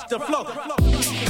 Rasta flow.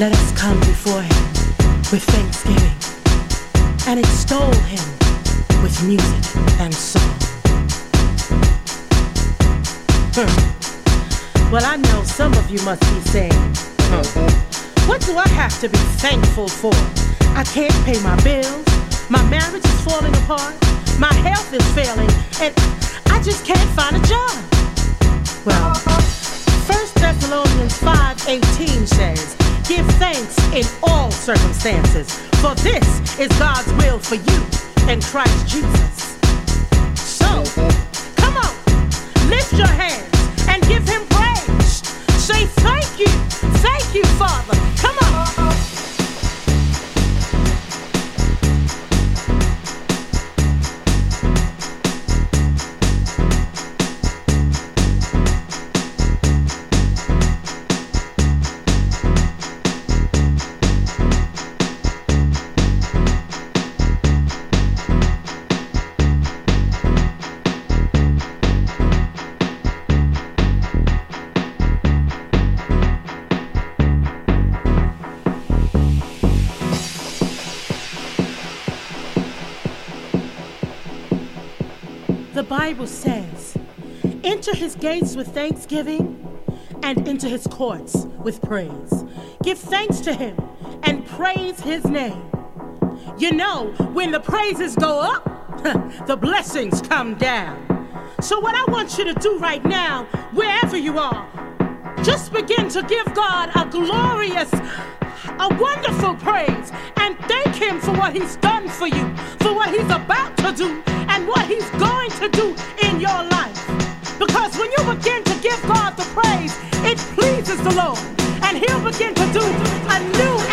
Let us come before him with thanksgiving and extol him with music and song. Well, I know some of you must be saying, what do I have to be thankful for? I can't pay my bills, my marriage is falling apart, my health is failing, and I just can't find a job. Well, 1 Thessalonians 5:18 says, Give thanks in all circumstances, for this is God's will for you in Christ Jesus. So, come on, lift your hands and give him praise. Say thank you, thank you, Father. Come on. Bible says, enter his gates with thanksgiving and into his courts with praise. Give thanks to him and praise his name. You know, when the praises go up, the blessings come down. So, what I want you to do right now, wherever you are, just begin to give God a glorious, a wonderful praise and thank Him for what He's done for you, for what He's about to do, and what He's going to do in your life. Because when you begin to give God the praise, it pleases the Lord, and He'll begin to do a new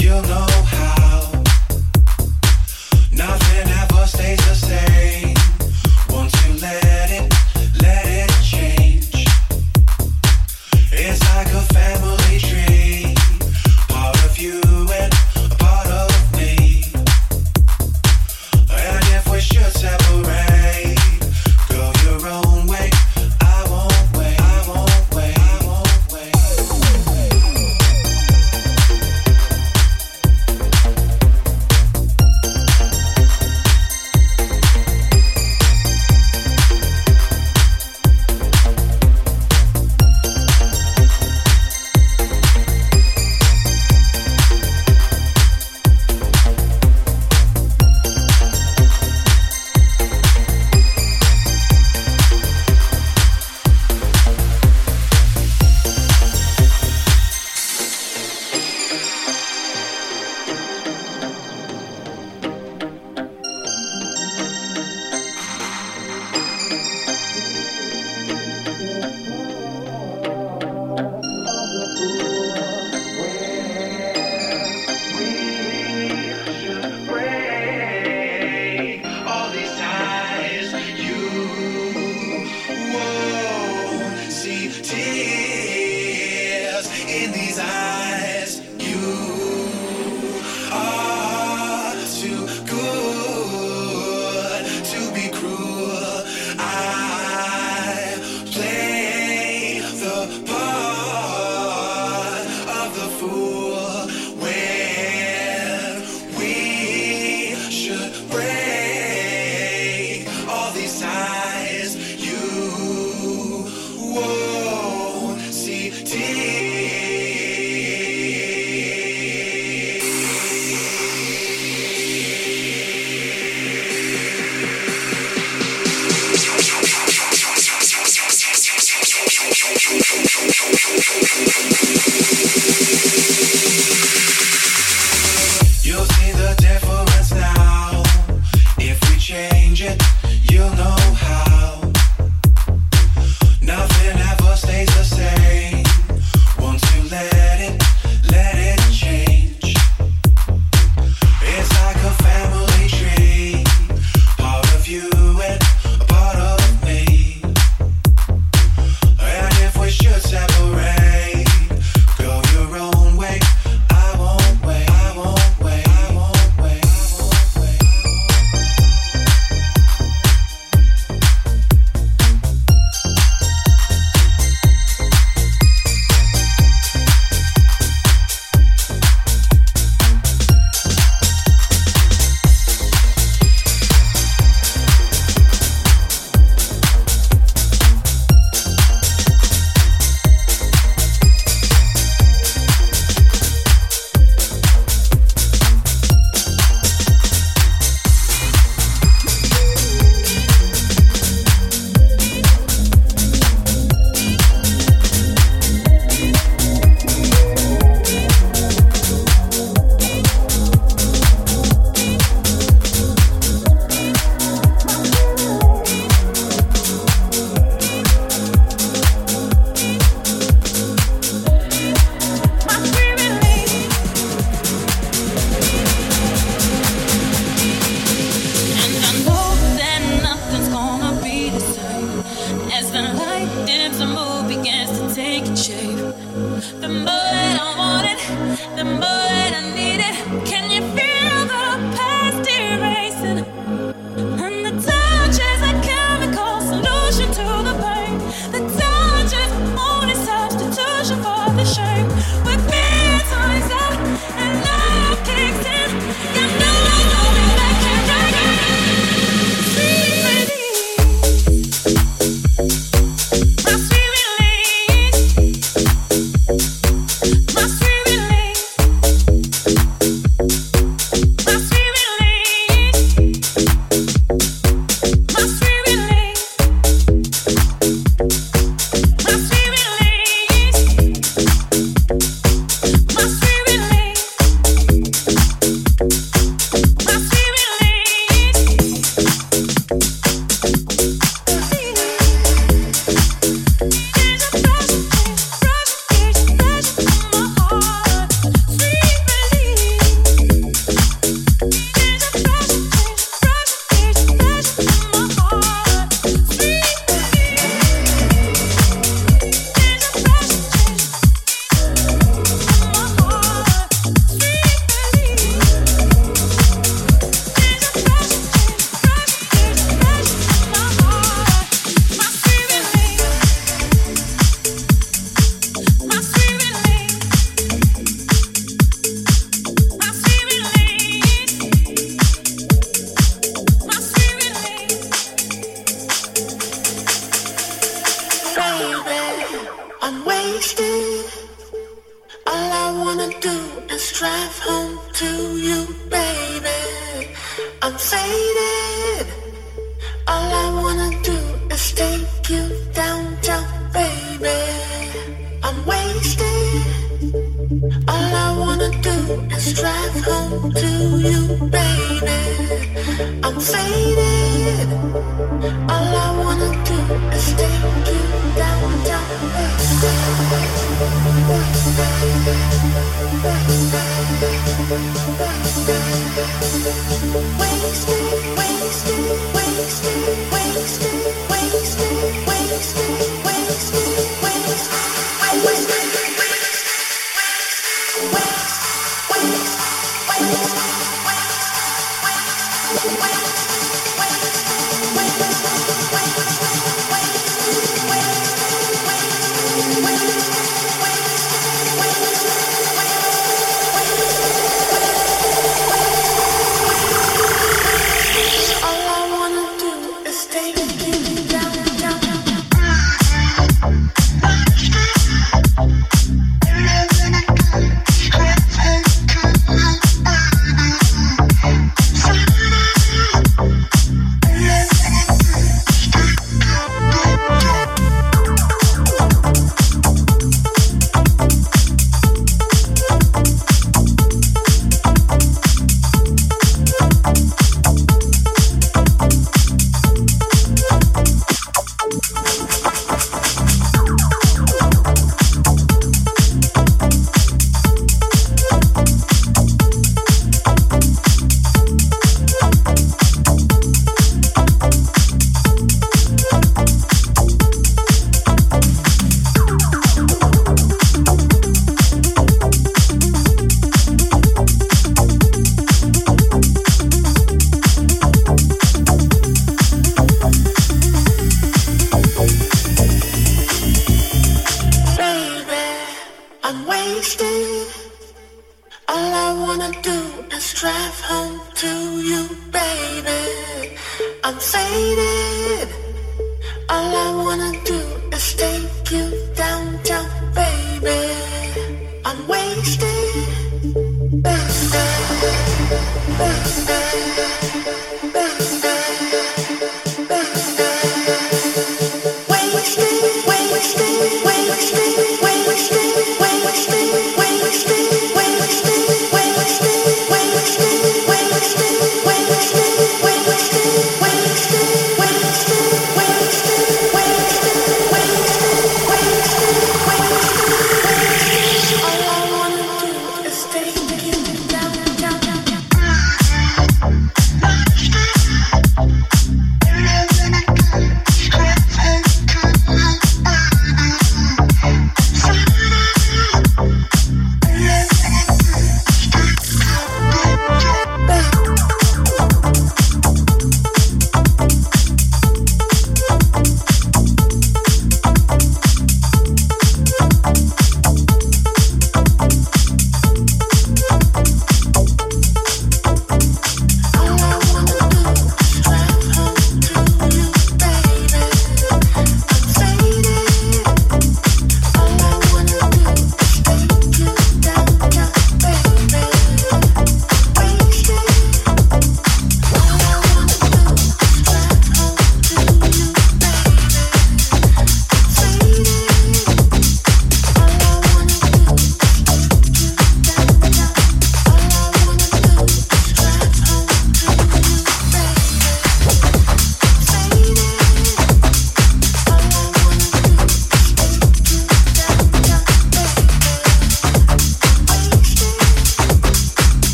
You know.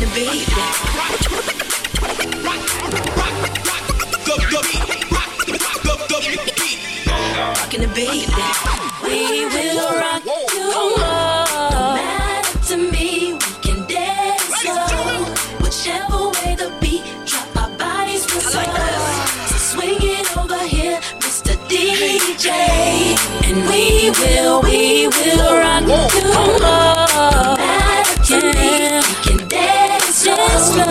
the the. We will rock you all. No matter to me, we can dance slow. The beat drop, our bodies will soar. Swing it over here, Mr. DJ, and we will, we will rock you all. No matter to me, we can dance. Let's go.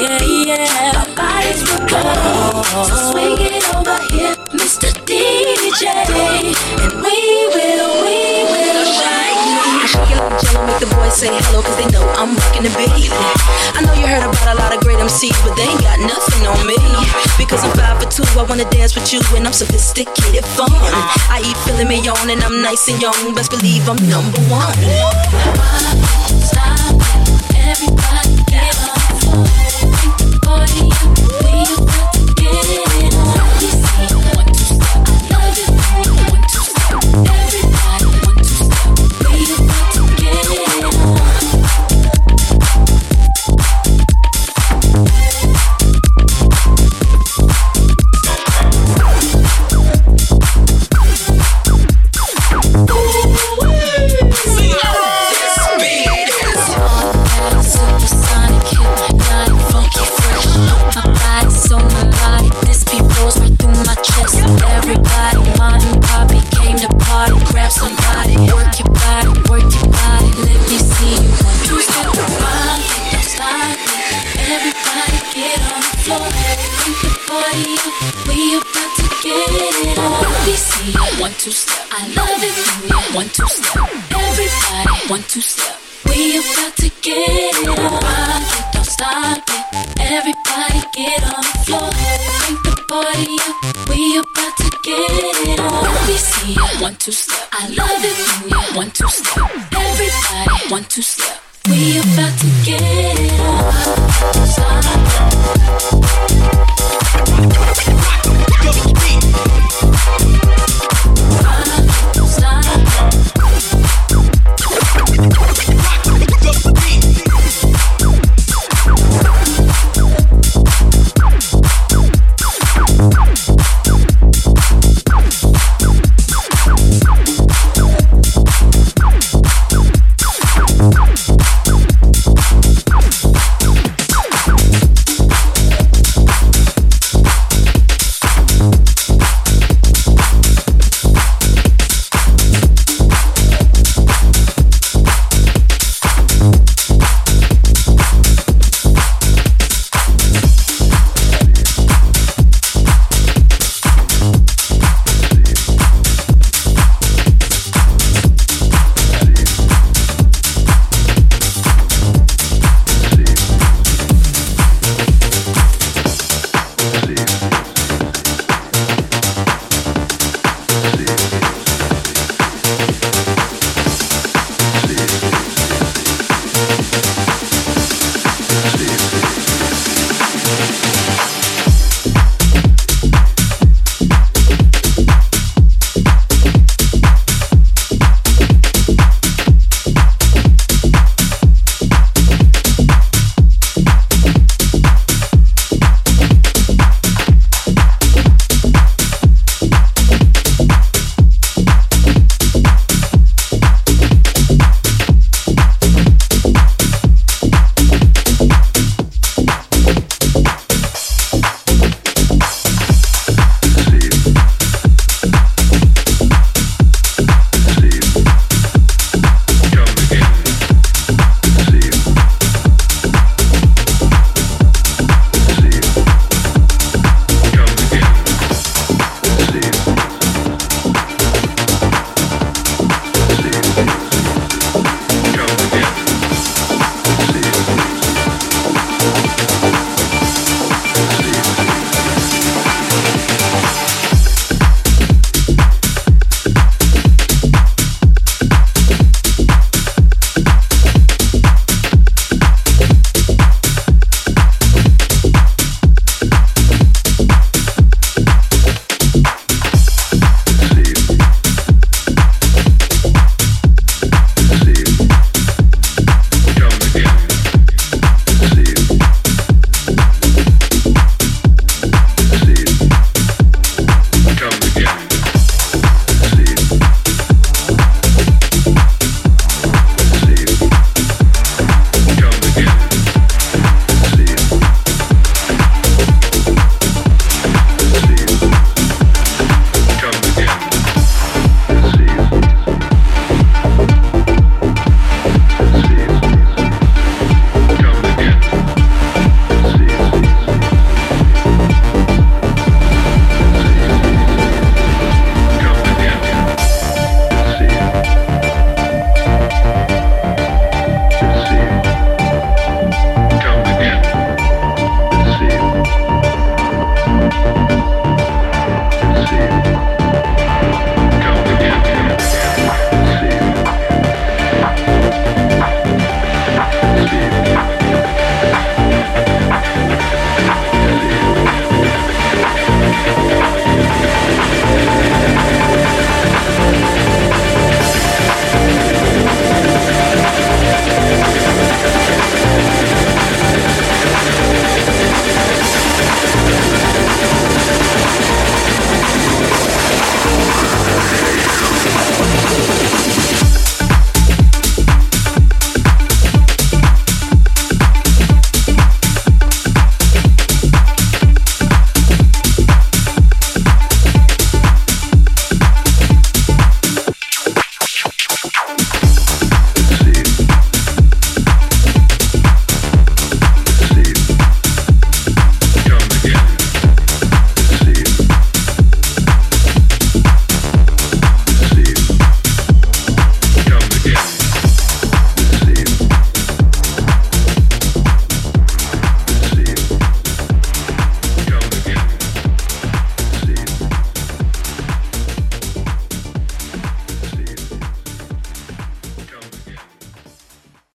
yeah, yeah. Our bodies will go. So swing it over here, Mr. DJ, and we will, we will shine. Jello make the boys say hello cause they know I'm rockin' the baby I know you heard about a lot of great MCs but they ain't got nothing on me Because I'm five for two, I wanna dance with you and I'm sophisticated fun I eat filet mignon, and I'm nice and young, best believe I'm number one Everybody get on Think the party. We about to get it on. One, two, step. Everybody, one, two, step. We about